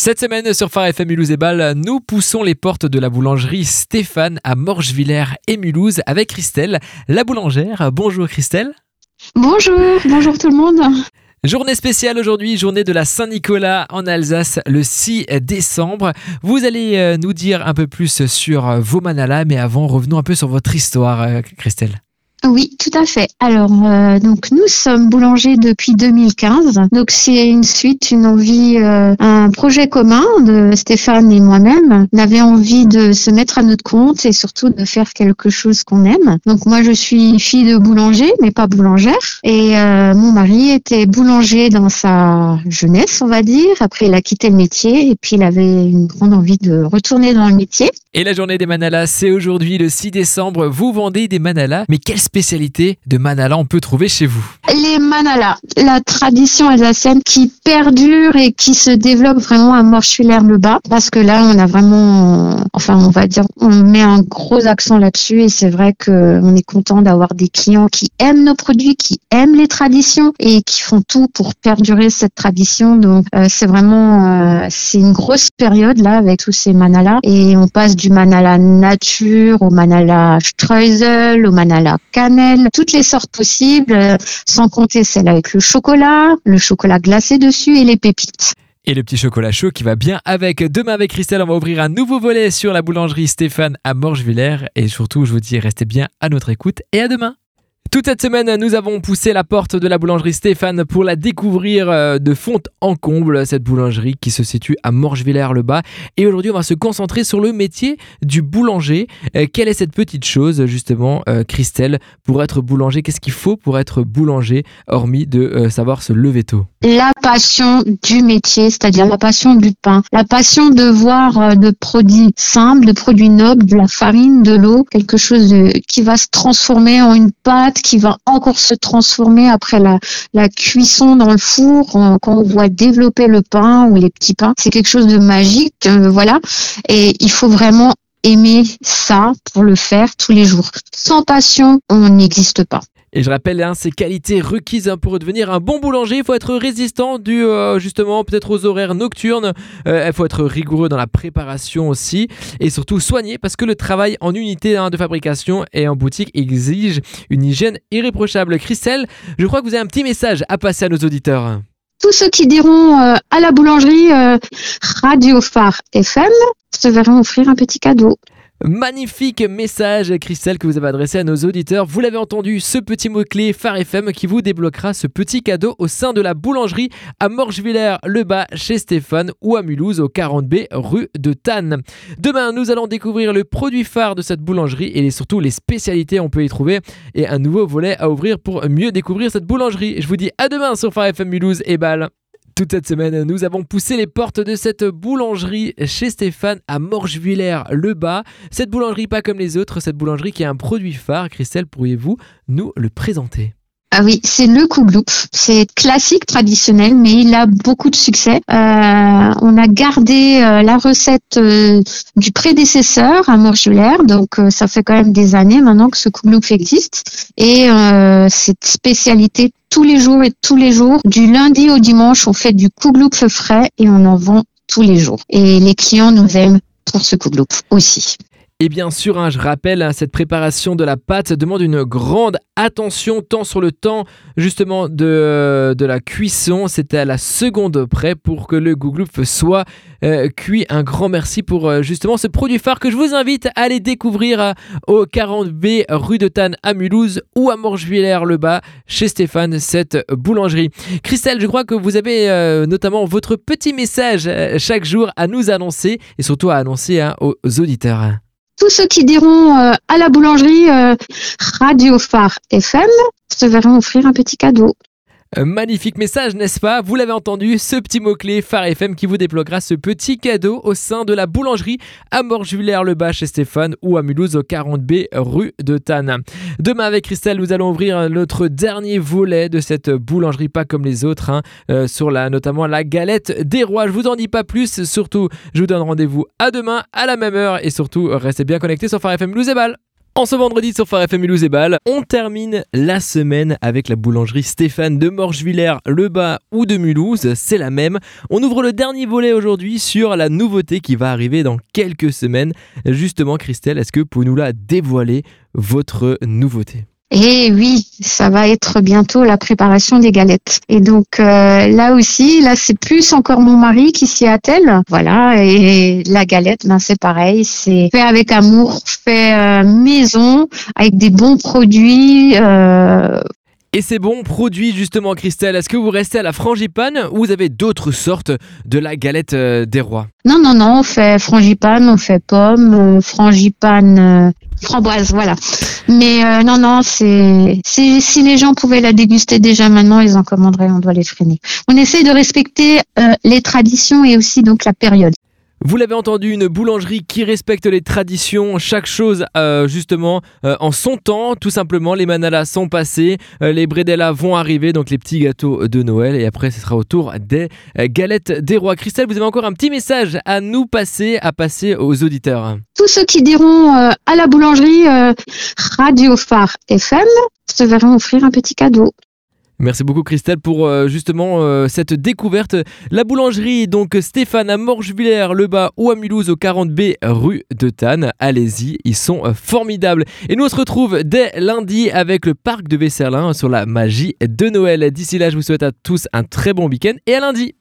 Cette semaine sur Phare FM Mulhouse et Bâle, nous poussons les portes de la boulangerie Stéphane à Morgevillers et Mulhouse avec Christelle, la boulangère. Bonjour Christelle. Bonjour, bonjour tout le monde. Journée spéciale aujourd'hui, journée de la Saint-Nicolas en Alsace le 6 décembre. Vous allez euh, nous dire un peu plus sur euh, vos manalas, mais avant revenons un peu sur votre histoire euh, Christelle. Oui, tout à fait. Alors, euh, donc nous sommes boulangers depuis 2015. Donc c'est une suite, une envie, euh, un projet commun de Stéphane et moi-même. On avait envie de se mettre à notre compte et surtout de faire quelque chose qu'on aime. Donc moi, je suis fille de boulanger, mais pas boulangère. Et euh, mon mari était boulanger dans sa jeunesse, on va dire. Après, il a quitté le métier et puis il avait une grande envie de retourner dans le métier. Et la journée des manalas, c'est aujourd'hui le 6 décembre. Vous vendez des manalas, mais quelle spécialité de manala on peut trouver chez vous? Les manalas, la tradition alsacienne qui perdure et qui se développe vraiment à Morchulaire-le-Bas. Parce que là, on a vraiment, enfin, on va dire, on met un gros accent là-dessus et c'est vrai que on est content d'avoir des clients qui aiment nos produits, qui aiment les traditions et qui font tout pour perdurer cette tradition. Donc, euh, c'est vraiment, euh, c'est une grosse période là avec tous ces manalas et on passe du manala nature au manala streusel, au manala cannelle, toutes les sortes possibles, euh, sans compter celle avec le chocolat, le chocolat glacé dessus et les pépites. Et le petit chocolat chaud qui va bien avec. Demain avec Christelle, on va ouvrir un nouveau volet sur la boulangerie Stéphane à Morgevillers. Et surtout, je vous dis, restez bien à notre écoute et à demain. Toute cette semaine, nous avons poussé la porte de la boulangerie Stéphane pour la découvrir euh, de fond en comble, cette boulangerie qui se situe à Morgevillers-le-Bas. Et aujourd'hui, on va se concentrer sur le métier du boulanger. Euh, quelle est cette petite chose, justement, euh, Christelle, pour être boulanger? Qu'est-ce qu'il faut pour être boulanger, hormis de savoir se lever tôt? La passion du métier, c'est-à-dire la passion du pain, la passion de voir de produits simples, de produits nobles, de la farine, de l'eau, quelque chose qui va se transformer en une pâte qui va encore se transformer après la, cuisson dans le four, quand on voit développer le pain ou les petits pains. C'est quelque chose de magique, euh, voilà. Et il faut vraiment aimer ça pour le faire tous les jours. Sans passion, on n'existe pas. Et je rappelle hein, ces qualités requises hein, pour devenir un bon boulanger. Il faut être résistant euh, justement peut-être aux horaires nocturnes. Euh, il faut être rigoureux dans la préparation aussi et surtout soigné parce que le travail en unité hein, de fabrication et en boutique exige une hygiène irréprochable. Christelle, je crois que vous avez un petit message à passer à nos auditeurs. Tous ceux qui diront euh, à la boulangerie Radio Phare FM se verront offrir un petit cadeau. Magnifique message, Christelle, que vous avez adressé à nos auditeurs. Vous l'avez entendu, ce petit mot-clé Phare FM qui vous débloquera ce petit cadeau au sein de la boulangerie à Morgevillers-le-Bas chez Stéphane ou à Mulhouse au 40B rue de Tannes. Demain, nous allons découvrir le produit phare de cette boulangerie et surtout les spécialités on peut y trouver et un nouveau volet à ouvrir pour mieux découvrir cette boulangerie. Je vous dis à demain sur Phare FM Mulhouse et Bâle. Toute cette semaine, nous avons poussé les portes de cette boulangerie chez Stéphane à Morgevillers-le-Bas. Cette boulangerie pas comme les autres, cette boulangerie qui a un produit phare. Christelle, pourriez-vous nous le présenter? Ah oui, c'est le Kougloup. C'est classique, traditionnel, mais il a beaucoup de succès. Euh, on a gardé euh, la recette euh, du prédécesseur à Morgulaire, donc ça fait quand même des années maintenant que ce Kougloup existe. Et cette spécialité tous les jours et tous les jours, du lundi au dimanche, on fait du Kougloup frais et on en vend tous les jours. Et les clients nous aiment pour ce Kougloup aussi. Et bien sûr, hein, je rappelle, hein, cette préparation de la pâte demande une grande attention, tant sur le temps justement de, de la cuisson, c'était à la seconde près pour que le gouglouf soit euh, cuit. Un grand merci pour euh, justement ce produit phare que je vous invite à aller découvrir euh, au 40B rue de Tannes à Mulhouse ou à Morgevillers-le-Bas chez Stéphane, cette boulangerie. Christelle, je crois que vous avez notamment votre petit message chaque jour à nous annoncer et surtout à annoncer hein, aux auditeurs tous ceux qui diront euh, à la boulangerie euh, Radio Phare FM se verront offrir un petit cadeau. Magnifique message, n'est-ce pas? Vous l'avez entendu, ce petit mot-clé Phare FM qui vous débloquera ce petit cadeau au sein de la boulangerie à Morgevillers-le-Bas chez Stéphane ou à Mulhouse au 40B rue de Tannes. Demain avec Christelle, nous allons ouvrir notre dernier volet de cette boulangerie pas comme les autres, hein, euh, sur la, notamment la galette des rois. Je vous en dis pas plus, surtout je vous donne rendez-vous à demain à la même heure et surtout restez bien connectés sur Phare FM Mulhouse et. En ce vendredi sur Phare FM Mulhouse et Bâle, on termine la semaine avec la boulangerie Stéphane de Morgevillers, le bas ou de Mulhouse, c'est la même. On ouvre le dernier volet aujourd'hui sur la nouveauté qui va arriver dans quelques semaines. Justement, Christelle, est-ce que vous nous la dévoiler, votre nouveauté? Et oui, ça va être bientôt la préparation des galettes. Et donc euh, là aussi, là c'est plus encore mon mari qui s'y attelle. Voilà, et la galette, ben c'est pareil, c'est fait avec amour, fait euh, maison, avec des bons produits. Euh... Et ces bons produits justement, Christelle, est-ce que vous restez à la frangipane ou vous avez d'autres sortes de la galette des rois? Non, non, non, on fait frangipane, on fait pomme, frangipane framboise, voilà. Mais euh, non, non, c'est si les gens pouvaient la déguster déjà maintenant, ils en commanderaient. On doit les freiner. On essaie de respecter euh, les traditions et aussi donc la période. Vous l'avez entendu, une boulangerie qui respecte les traditions, chaque chose euh, justement en son temps, tout simplement. Les manalas sont passés, les bredellas vont arriver, donc les petits gâteaux de Noël, et après ce sera au tour des galettes des rois. Christelle, vous avez encore un petit message à nous passer, à passer aux auditeurs tous ceux qui diront euh, à la boulangerie euh, Radio Phare FM se verront offrir un petit cadeau. Merci beaucoup Christelle pour euh, justement cette découverte. La boulangerie, donc Stéphane à Morgevillers, le bas ou à Mulhouse au 40B rue de Tannes. Allez-y, ils sont formidables. Et nous on se retrouve dès lundi avec le parc de Vesserlin sur la magie de Noël. D'ici là, je vous souhaite à tous un très bon week-end et à lundi.